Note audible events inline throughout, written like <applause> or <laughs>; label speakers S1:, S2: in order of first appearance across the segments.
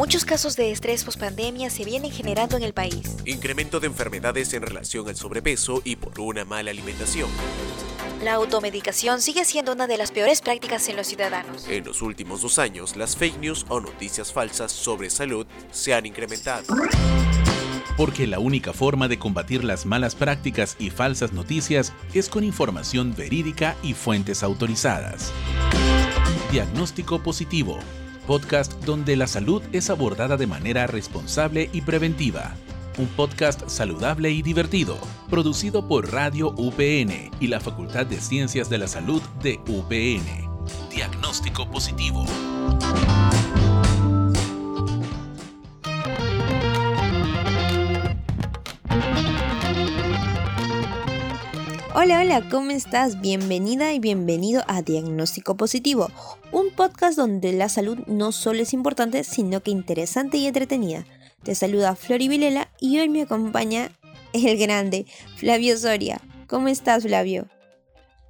S1: Muchos casos de estrés pospandemia se vienen generando en el país.
S2: Incremento de enfermedades en relación al sobrepeso y por una mala alimentación.
S1: La automedicación sigue siendo una de las peores prácticas en los ciudadanos.
S2: En los últimos dos años, las fake news o noticias falsas sobre salud se han incrementado.
S3: Porque la única forma de combatir las malas prácticas y falsas noticias es con información verídica y fuentes autorizadas. Diagnóstico positivo podcast donde la salud es abordada de manera responsable y preventiva. Un podcast saludable y divertido, producido por Radio UPN y la Facultad de Ciencias de la Salud de UPN. Diagnóstico positivo.
S4: Hola, hola, ¿cómo estás? Bienvenida y bienvenido a Diagnóstico Positivo, un podcast donde la salud no solo es importante, sino que interesante y entretenida. Te saluda Flori Vilela y hoy me acompaña el grande Flavio Soria. ¿Cómo estás, Flavio?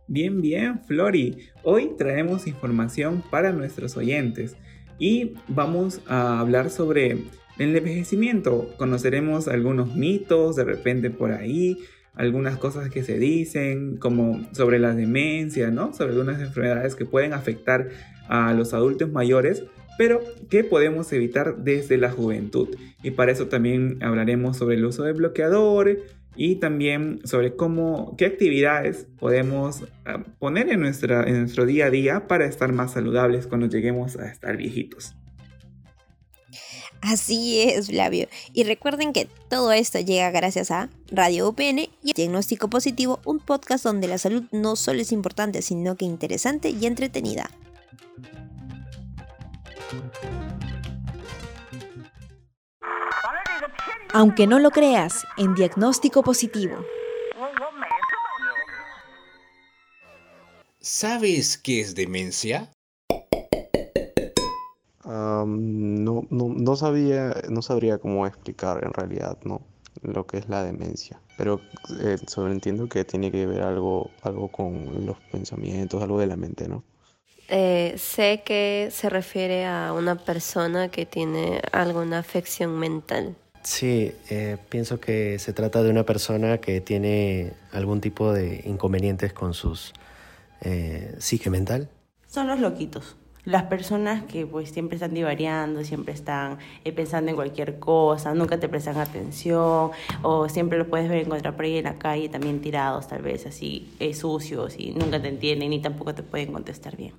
S5: Bien, bien, Flori. Hoy traemos información para nuestros oyentes y vamos a hablar sobre el envejecimiento. Conoceremos algunos mitos de repente por ahí, algunas cosas que se dicen, como sobre la demencia, ¿no? Sobre algunas enfermedades que pueden afectar a los adultos mayores, pero que podemos evitar desde la juventud. Y para eso también hablaremos sobre el uso de bloqueadores y también sobre cómo, qué actividades podemos ah, poner en, nuestra, en nuestro día a día para estar más saludables cuando lleguemos a estar viejitos.
S4: Así es, Flavio. Y recuerden que todo esto llega gracias a Radio UPN y Diagnóstico Positivo, un podcast donde la salud no solo es importante, sino que interesante y entretenida.
S1: Aunque no lo creas, en Diagnóstico Positivo.
S2: ¿Sabes qué es demencia?
S6: No, no, no, sabía, no sabría cómo explicar en realidad, ¿no? Lo que es la demencia. Pero eh, entiendo que tiene que ver algo, algo con los pensamientos, algo de la mente, ¿no?
S7: Eh, sé que se refiere a una persona que tiene alguna afección mental.
S8: Sí, eh, pienso que se trata de una persona que tiene algún tipo de inconvenientes con sus eh, psique mental.
S9: Son los loquitos las personas que pues siempre están divariando, siempre están eh, pensando en cualquier cosa, nunca te prestan atención o siempre los puedes ver encontrar por ahí en la calle también tirados tal vez así eh, sucios y nunca te entienden ni tampoco te pueden contestar bien.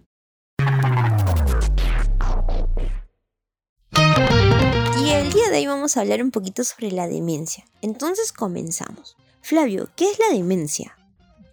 S4: Y el día de hoy vamos a hablar un poquito sobre la demencia. Entonces comenzamos. Flavio, ¿qué es la demencia?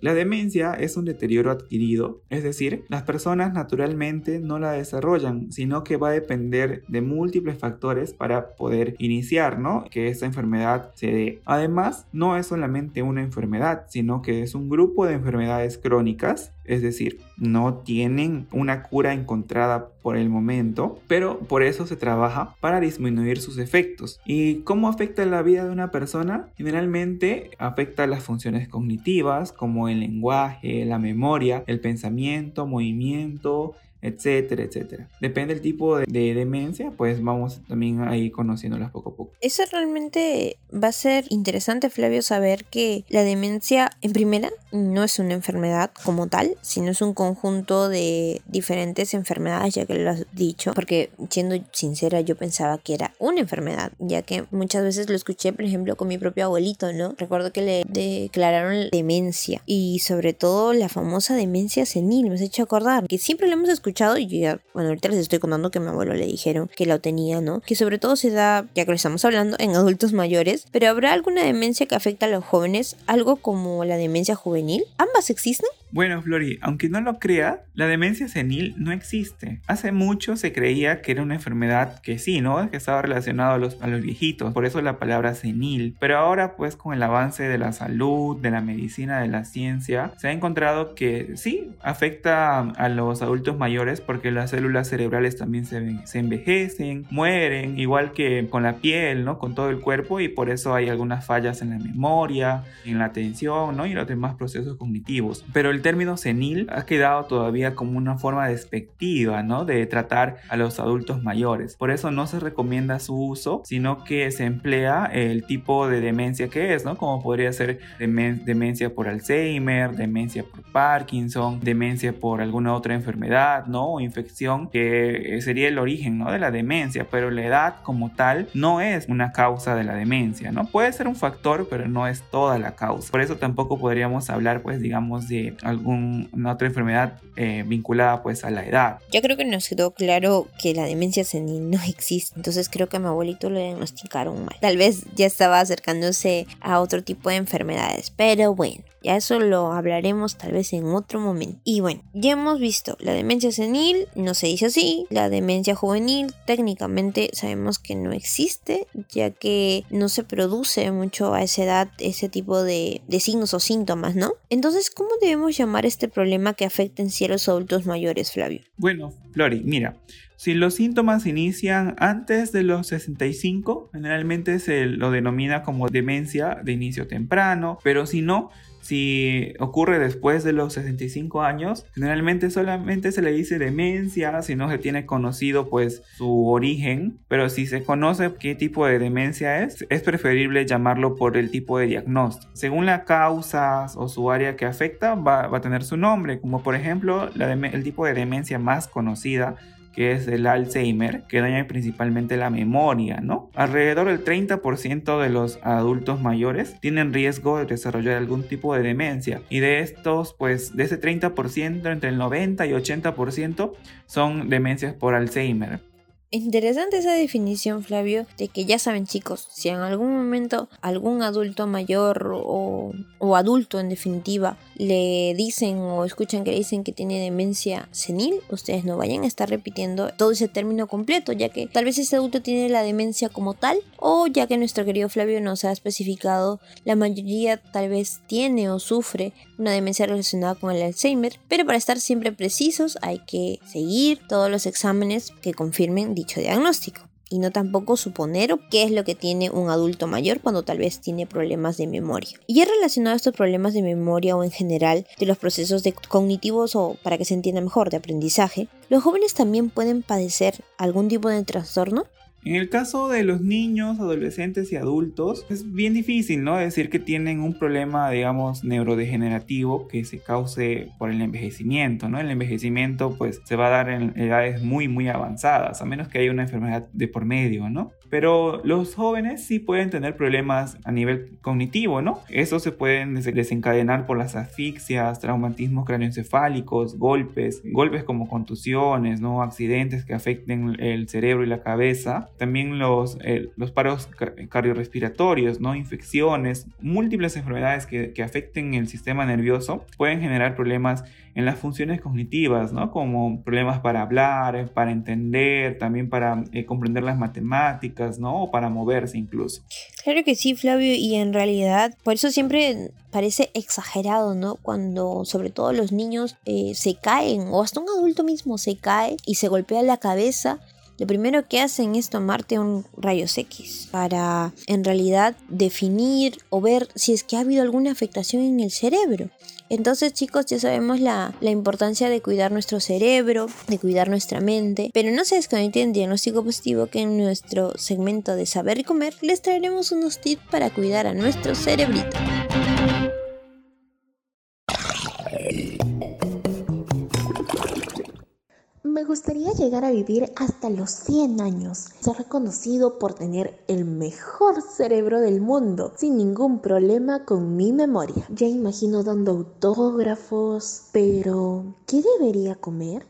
S5: La demencia es un deterioro adquirido, es decir, las personas naturalmente no la desarrollan, sino que va a depender de múltiples factores para poder iniciar, ¿no? Que esta enfermedad se dé. Además, no es solamente una enfermedad, sino que es un grupo de enfermedades crónicas, es decir, no tienen una cura encontrada por el momento, pero por eso se trabaja para disminuir sus efectos. ¿Y cómo afecta la vida de una persona? Generalmente afecta las funciones cognitivas como el lenguaje, la memoria, el pensamiento, movimiento, etcétera, etcétera. Depende del tipo de, demencia, pues vamos también ahí conociéndolas poco a poco.
S4: Eso realmente va a ser interesante, Flavio, saber que la demencia, en primera, no es una enfermedad como tal, sino es un conjunto de diferentes enfermedades, ya que lo has dicho, porque siendo sincera, yo pensaba que era una enfermedad, ya que muchas veces lo escuché, por ejemplo, con mi propio abuelito, ¿no? Recuerdo que le declararon demencia y sobre todo la famosa demencia senil, me has hecho acordar, que siempre lo hemos escuchado escuchado y ya, bueno, ahorita les estoy contando que mi abuelo le dijeron que lo tenía, ¿no? Que sobre todo se da, ya que lo estamos hablando, en adultos mayores, pero ¿habrá alguna demencia que afecta a los jóvenes? ¿Algo como la demencia juvenil? ¿Ambas existen?
S5: Bueno, Flori, aunque no lo crea, la demencia senil no existe. Hace mucho se creía que era una enfermedad que sí, ¿no? Que estaba relacionada a los, a los viejitos, por eso la palabra senil. Pero ahora, pues, con el avance de la salud, de la medicina, de la ciencia, se ha encontrado que sí, afecta a los adultos mayores mayores porque las células cerebrales también se, se envejecen, mueren, igual que con la piel, ¿no? Con todo el cuerpo y por eso hay algunas fallas en la memoria, en la atención, ¿no? Y los demás procesos cognitivos. Pero el término senil ha quedado todavía como una forma despectiva, ¿no? De tratar a los adultos mayores. Por eso no se recomienda su uso, sino que se emplea el tipo de demencia que es, ¿no? Como podría ser demencia por Alzheimer, demencia por Parkinson, demencia por alguna otra enfermedad, ¿no? O infección, que sería el origen, ¿no? De la demencia, pero la edad como tal no es una causa de la demencia, ¿no? Puede ser un factor, pero no es toda la causa. Por eso tampoco podríamos hablar, pues, digamos, de alguna otra enfermedad eh, vinculada, pues, a la edad.
S4: Yo creo que nos quedó claro que la demencia senil no existe, entonces creo que a mi abuelito le diagnosticaron mal. Tal vez ya estaba acercándose a otro tipo de enfermedades, pero bueno. Ya eso lo hablaremos tal vez en otro momento. Y bueno, ya hemos visto la demencia no se dice así, la demencia juvenil técnicamente sabemos que no existe, ya que no se produce mucho a esa edad ese tipo de, signos o síntomas, ¿no? Entonces, ¿cómo debemos llamar este problema que afecta en sí a los adultos mayores, Flavio?
S5: Bueno, Flori, mira, si los síntomas inician antes de los 65, generalmente se lo denomina como demencia de inicio temprano, pero si no, si ocurre después de los 65 años, generalmente solamente se le dice demencia si no se tiene conocido pues su origen, pero si se conoce qué tipo de demencia es, es preferible llamarlo por el tipo de diagnóstico. Según la causa o su área que afecta, va, a tener su nombre, como por ejemplo el tipo de demencia más conocida que es el Alzheimer, que daña principalmente la memoria, ¿no? Alrededor del 30% de los adultos mayores tienen riesgo de desarrollar algún tipo de demencia y de estos, pues de ese 30%, entre el 90 y 80% son demencias por Alzheimer.
S4: Interesante esa definición, Flavio, de que ya saben chicos, si en algún momento algún adulto mayor o, o, adulto en definitiva le dicen o escuchan que le dicen que tiene demencia senil, ustedes no vayan a estar repitiendo todo ese término completo, ya que tal vez ese adulto tiene la demencia como tal, o ya que nuestro querido Flavio nos ha especificado, la mayoría tal vez tiene o sufre una demencia relacionada con el Alzheimer, pero para estar siempre precisos hay que seguir todos los exámenes que confirmen dicho diagnóstico y no tampoco suponer qué es lo que tiene un adulto mayor cuando tal vez tiene problemas de memoria. Y es relacionado a estos problemas de memoria o en general de los procesos cognitivos o para que se entienda mejor de aprendizaje, los jóvenes también pueden padecer algún tipo de trastorno.
S5: En el caso de los niños, adolescentes y adultos, es bien difícil, ¿no? Decir que tienen un problema, digamos, neurodegenerativo que se cause por el envejecimiento, ¿no? El envejecimiento, pues, se va a dar en edades muy, muy avanzadas, a menos que haya una enfermedad de por medio, ¿no? Pero los jóvenes sí pueden tener problemas a nivel cognitivo, ¿no? Eso se pueden desencadenar por las asfixias, traumatismos craneoencefálicos, golpes, golpes como contusiones, ¿no? Accidentes que afecten el cerebro y la cabeza también los, eh, los paros cardiorrespiratorios, ¿no? infecciones, múltiples enfermedades que, que, afecten el sistema nervioso pueden generar problemas en las funciones cognitivas, ¿no? como problemas para hablar, para entender, también para eh, comprender las matemáticas, ¿no? o para moverse incluso.
S4: Claro que sí, Flavio, y en realidad, por eso siempre parece exagerado, ¿no? Cuando sobre todo los niños eh, se caen, o hasta un adulto mismo se cae y se golpea la cabeza lo primero que hacen es tomarte un rayos X para en realidad definir o ver si es que ha habido alguna afectación en el cerebro. Entonces chicos ya sabemos la, importancia de cuidar nuestro cerebro, de cuidar nuestra mente, pero no se desconecten diagnóstico positivo que en nuestro segmento de saber y comer les traeremos unos tips para cuidar a nuestro cerebrito.
S10: Me gustaría llegar a vivir hasta los 100 años, ser reconocido por tener el mejor cerebro del mundo, sin ningún problema con mi memoria. Ya imagino dando autógrafos, pero ¿qué debería comer?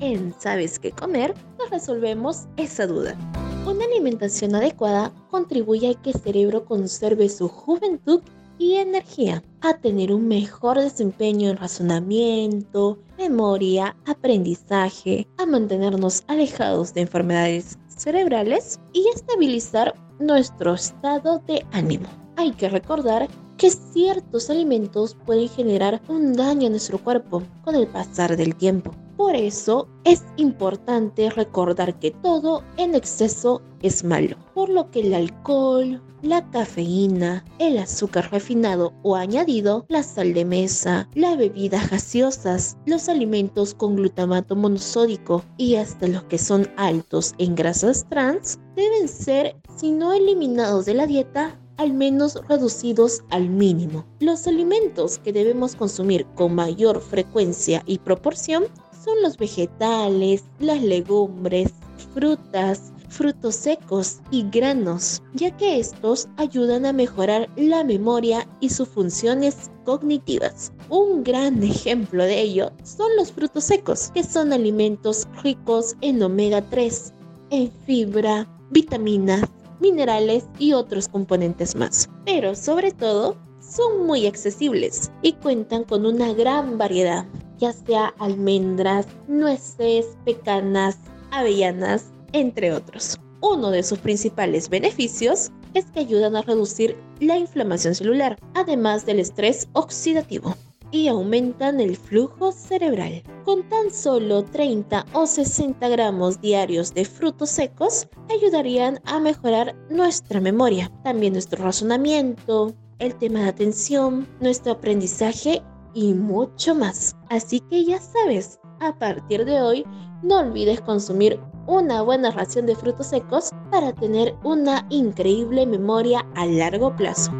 S10: En ¿Sabes qué comer? Nos resolvemos esa duda. Una alimentación adecuada contribuye a que el cerebro conserve su juventud y energía, a tener un mejor desempeño en razonamiento, memoria, aprendizaje, a mantenernos alejados de enfermedades cerebrales y estabilizar nuestro estado de ánimo. Hay que recordar que ciertos alimentos pueden generar un daño a nuestro cuerpo con el pasar del tiempo. Por eso es importante recordar que todo en exceso es malo, por lo que el alcohol, la cafeína, el azúcar refinado o añadido, la sal de mesa, las bebidas gaseosas, los alimentos con glutamato monosódico y hasta los que son altos en grasas trans deben ser, si no eliminados de la dieta, al menos reducidos al mínimo. Los alimentos que debemos consumir con mayor frecuencia y proporción son los vegetales, las legumbres, frutas, frutos secos y granos, ya que estos ayudan a mejorar la memoria y sus funciones cognitivas. Un gran <laughs> ejemplo de ello son los frutos secos, que son alimentos ricos en omega 3, en fibra, vitaminas, minerales y otros componentes más. Pero sobre todo, son muy accesibles y cuentan con una gran variedad, ya sea almendras, nueces, pecanas, avellanas, entre otros. Uno de sus principales beneficios es que ayudan a reducir la inflamación celular, además del estrés oxidativo, y aumentan el flujo cerebral. Con tan solo 30 o 60 gramos diarios de frutos secos, ayudarían a mejorar nuestra memoria, también nuestro razonamiento, el tema de atención, nuestro aprendizaje y mucho más. Así que ya sabes, a partir de hoy no olvides consumir una buena ración de frutos secos para tener una increíble memoria a largo plazo.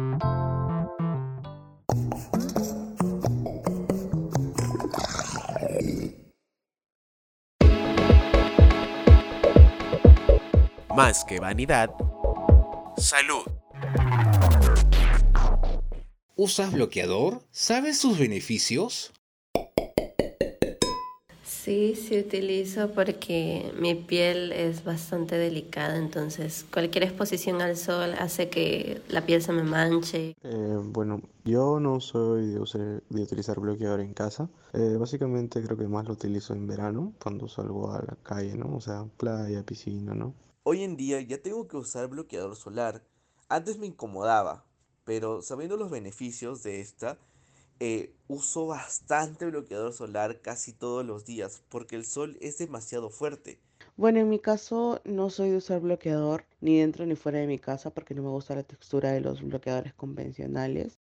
S2: Más que vanidad, salud.
S11: ¿Usas bloqueador? ¿Sabes sus beneficios?
S7: Sí, sí utilizo porque mi piel es bastante delicada, entonces cualquier exposición al sol hace que la piel se me manche.
S6: Eh, bueno, yo no soy de, de utilizar bloqueador en casa. Eh, básicamente creo que más lo utilizo en verano, cuando salgo a la calle, ¿no? O sea, playa, piscina, ¿no?
S12: Hoy en día ya tengo que usar bloqueador solar. Antes me incomodaba, pero sabiendo los beneficios de esta, eh, uso bastante bloqueador solar casi todos los días porque el sol es demasiado fuerte.
S13: Bueno, en mi caso no soy de usar bloqueador ni dentro ni fuera de mi casa porque no me gusta la textura de los bloqueadores convencionales.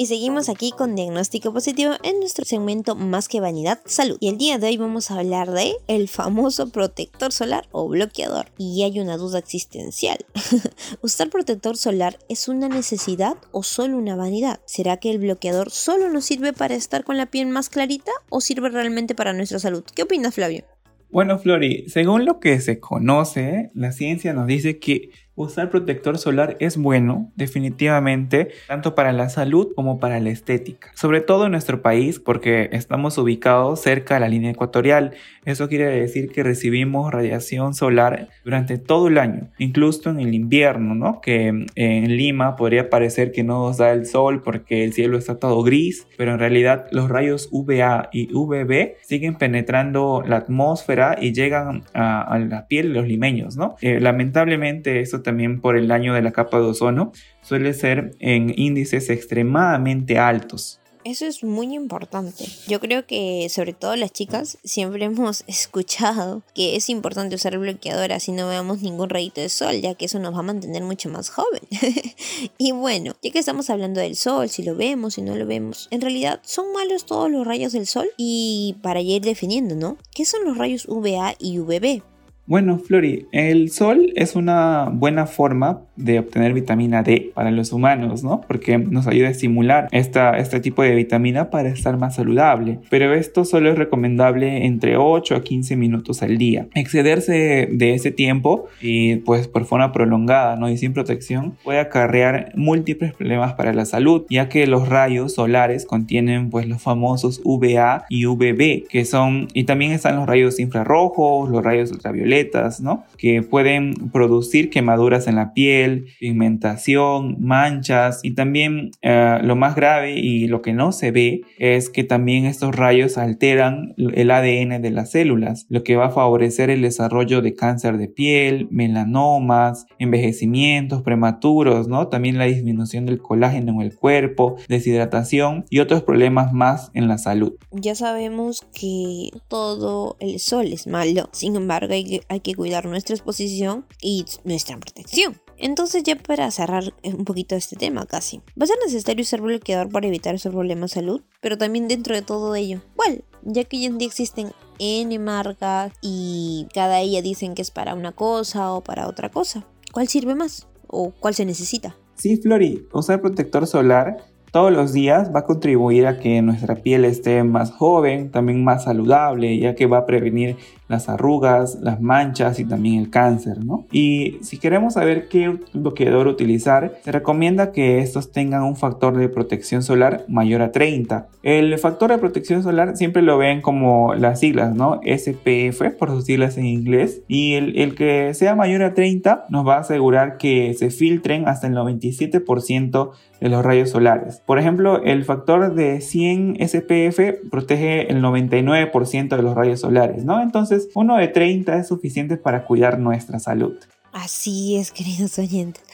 S4: Y seguimos aquí con diagnóstico positivo en nuestro segmento Más que vanidad, salud. Y el día de hoy vamos a hablar de el famoso protector solar o bloqueador. Y hay una duda existencial. <laughs> ¿Usar protector solar es una necesidad o solo una vanidad? ¿Será que el bloqueador solo nos sirve para estar con la piel más clarita o sirve realmente para nuestra salud? ¿Qué opinas, Flavio?
S5: Bueno, Flori, según lo que se conoce, la ciencia nos dice que Usar protector solar es bueno, definitivamente, tanto para la salud como para la estética. Sobre todo en nuestro país porque estamos ubicados cerca de la línea ecuatorial. Eso quiere decir que recibimos radiación solar durante todo el año, incluso en el invierno, ¿no? Que en Lima podría parecer que no nos da el sol porque el cielo está todo gris, pero en realidad los rayos UVA y UVB siguen penetrando la atmósfera y llegan a, la piel de los limeños, ¿no? Eh, lamentablemente también por el daño de la capa de ozono, suele ser en índices extremadamente altos.
S4: Eso es muy importante. Yo creo que sobre todo las chicas siempre <laughs> hemos escuchado que es importante usar bloqueador así no veamos ningún rayito de sol, ya que eso nos va a mantener mucho más joven. <laughs> y bueno, ya que estamos hablando del sol, si lo vemos, si no lo vemos, en realidad son malos todos los rayos del sol y para ir definiendo, ¿no? ¿Qué son los rayos UVA y UVB?
S5: Bueno, Flori, el sol es una buena forma de obtener vitamina D para los humanos, ¿no? Porque nos ayuda a estimular este tipo de vitamina para estar más saludable. Pero esto solo es recomendable entre 8 a 15 minutos al día. Excederse de ese tiempo y pues por forma prolongada, ¿no? Y sin protección puede acarrear múltiples problemas para la salud, ya que los rayos solares contienen pues los famosos VA y VB, que son, y también están los rayos infrarrojos, los rayos ultravioletas, ¿no? Que pueden producir quemaduras en la piel, pigmentación, manchas y también eh, lo más grave y lo que no se ve es que también estos rayos alteran el ADN de las células, lo que va a favorecer el desarrollo de cáncer de piel, melanomas, envejecimientos prematuros, ¿no? También la disminución del colágeno en el cuerpo, deshidratación y otros problemas más en la salud.
S4: Ya sabemos que todo el sol es malo, sin embargo hay hay que cuidar nuestra exposición y nuestra protección. Entonces ya para cerrar un poquito este tema casi, va a ser necesario usar bloqueador para evitar esos problemas de salud, pero también dentro de todo ello, ¿cuál? Ya que hoy en día existen N marcas y cada ella dicen que es para una cosa o para otra cosa. ¿Cuál sirve más? ¿O cuál se necesita?
S5: Sí, Flori, usar protector solar todos los días va a contribuir a que nuestra piel esté más joven, también más saludable, ya que va a prevenir las arrugas, las manchas y también el cáncer, ¿no? Y si queremos saber qué bloqueador utilizar, se recomienda que estos tengan un factor de protección solar mayor a 30. El factor de protección solar siempre lo ven como las siglas, ¿no? SPF por sus siglas en inglés. Y el, el que sea mayor a 30 nos va a asegurar que se filtren hasta el 97% de los rayos solares. Por ejemplo, el factor de 100 SPF protege el 99% de los rayos solares, ¿no? Entonces, uno de 30 es suficiente para cuidar nuestra salud.
S4: Así es, queridos oyentes.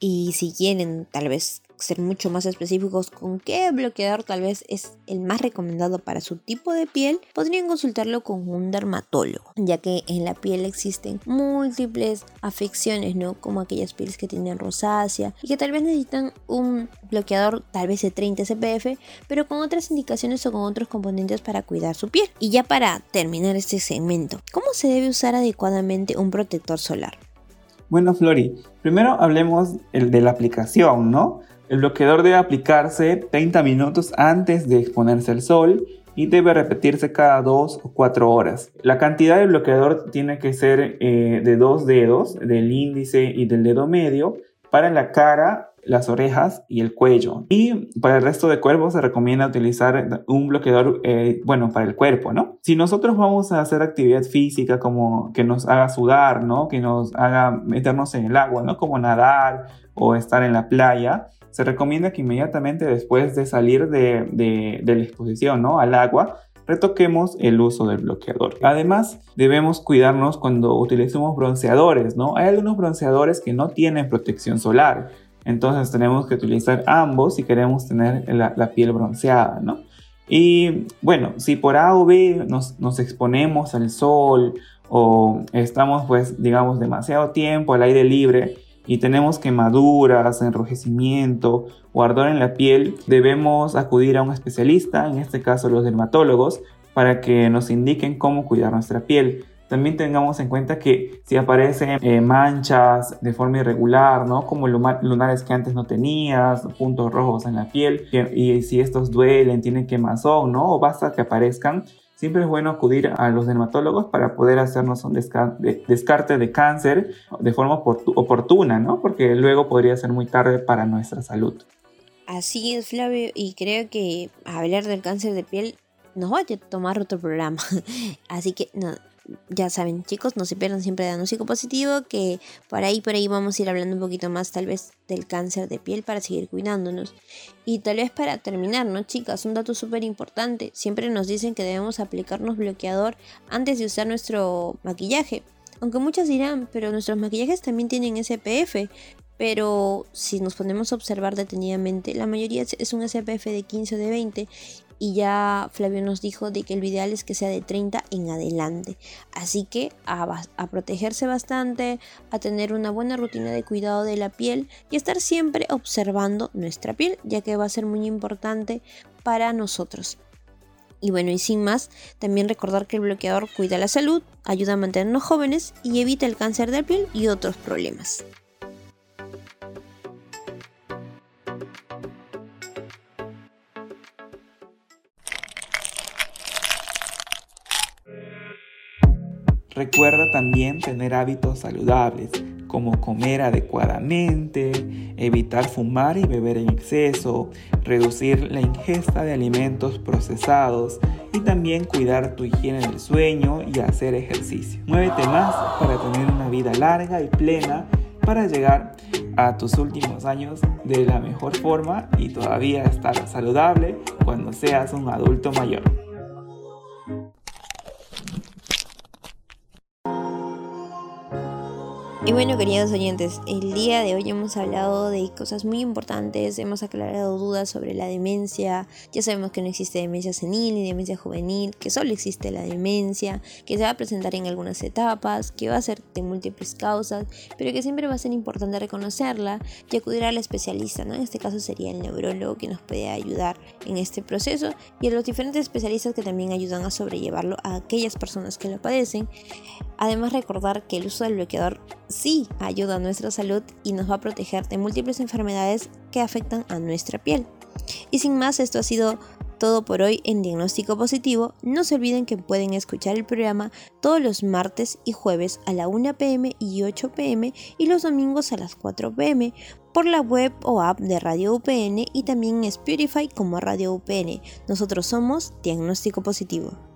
S4: Y si quieren tal vez ser mucho más específicos con qué bloqueador tal vez es el más recomendado para su tipo de piel, podrían consultarlo con un dermatólogo, ya que en la piel existen múltiples afecciones, ¿no? Como aquellas pieles que tienen rosácea y que tal vez necesitan un bloqueador tal vez de 30 SPF, pero con otras indicaciones o con otros componentes para cuidar su piel. Y ya para terminar este segmento, ¿cómo se debe usar adecuadamente un protector solar?
S5: Bueno, Flori, primero hablemos de la aplicación, ¿no? El bloqueador debe aplicarse 30 minutos antes de exponerse al sol y debe repetirse cada 2 o 4 horas. La cantidad de bloqueador tiene que ser eh, de dos dedos, del índice y del dedo medio, para la cara, las orejas y el cuello. Y para el resto de cuerpo se recomienda utilizar un bloqueador, eh, bueno, para el cuerpo, ¿no? Si nosotros vamos a hacer actividad física como que nos haga sudar, ¿no? Que nos haga meternos en el agua, ¿no? Como nadar o estar en la playa, se recomienda que inmediatamente después de salir de, la exposición ¿no? al agua, retoquemos el uso del bloqueador. Además, debemos cuidarnos cuando utilicemos bronceadores, ¿no? Hay algunos bronceadores que no tienen protección solar, entonces tenemos que utilizar ambos si queremos tener la, piel bronceada, ¿no? Y bueno, si por A o B nos, nos exponemos al sol o estamos pues digamos demasiado tiempo al aire libre, y tenemos quemaduras, enrojecimiento o ardor en la piel, debemos acudir a un especialista, en este caso los dermatólogos, para que nos indiquen cómo cuidar nuestra piel. También tengamos en cuenta que si aparecen eh, manchas de forma irregular, ¿no? Como lunares que antes no tenías, puntos rojos en la piel, y si estos duelen, tienen quemazón, ¿no? O basta que aparezcan, siempre es bueno acudir a los dermatólogos para poder hacernos un descarte de cáncer de forma oportuna, ¿no? Porque luego podría ser muy tarde para nuestra salud.
S4: Así es, Flavio, y creo que hablar del cáncer de piel nos va a tomar otro programa. <laughs> Así que no, ya saben, chicos, no se pierdan siempre de diagnóstico positivo, que por ahí, por ahí vamos a ir hablando un poquito más tal vez del cáncer de piel para seguir cuidándonos. Y tal vez para terminar, ¿no, chicas? Un dato súper importante. Siempre nos dicen que debemos aplicarnos bloqueador antes de usar nuestro maquillaje. Aunque muchas dirán, pero nuestros maquillajes también tienen SPF. Pero si nos ponemos a observar detenidamente, la mayoría es un SPF de 15 o de 20 y ya Flavio nos dijo de que el ideal es que sea de 30 en adelante. Así que a, a, protegerse bastante, a tener una buena rutina de cuidado de la piel y estar siempre observando nuestra piel, ya que va a ser muy importante para nosotros. Y bueno, y sin más, también recordar que el bloqueador cuida la salud, ayuda a mantenernos jóvenes y evita el cáncer de piel y otros problemas.
S5: Recuerda también tener hábitos saludables, como comer adecuadamente, evitar fumar y beber en exceso, reducir la ingesta de alimentos procesados y también cuidar tu higiene del sueño y hacer ejercicio. Muévete más para tener una vida larga y plena para llegar a tus últimos años de la mejor forma y todavía estar saludable cuando seas un adulto mayor.
S4: Y bueno, queridos oyentes, el día de hoy hemos hablado de cosas muy importantes, hemos aclarado dudas sobre la demencia, ya sabemos que no existe demencia senil ni demencia juvenil, que solo existe la demencia, que se va a presentar en algunas etapas, que va a ser de múltiples causas, pero que siempre va a ser importante reconocerla y acudir al especialista, ¿no? En este caso sería el neurólogo que nos puede ayudar en este proceso y a los diferentes especialistas que también ayudan a sobrellevarlo a aquellas personas que lo padecen. Además recordar que el uso del bloqueador sí ayuda a nuestra salud y nos va a proteger de múltiples enfermedades que afectan a nuestra piel. Y sin más, esto ha sido todo por hoy en Diagnóstico Positivo. No se olviden que pueden escuchar el programa todos los martes y jueves a la 1 pm y 8 pm y los domingos a las 4 pm por la web o app de Radio UPN y también en Spotify como Radio UPN. Nosotros somos Diagnóstico Positivo.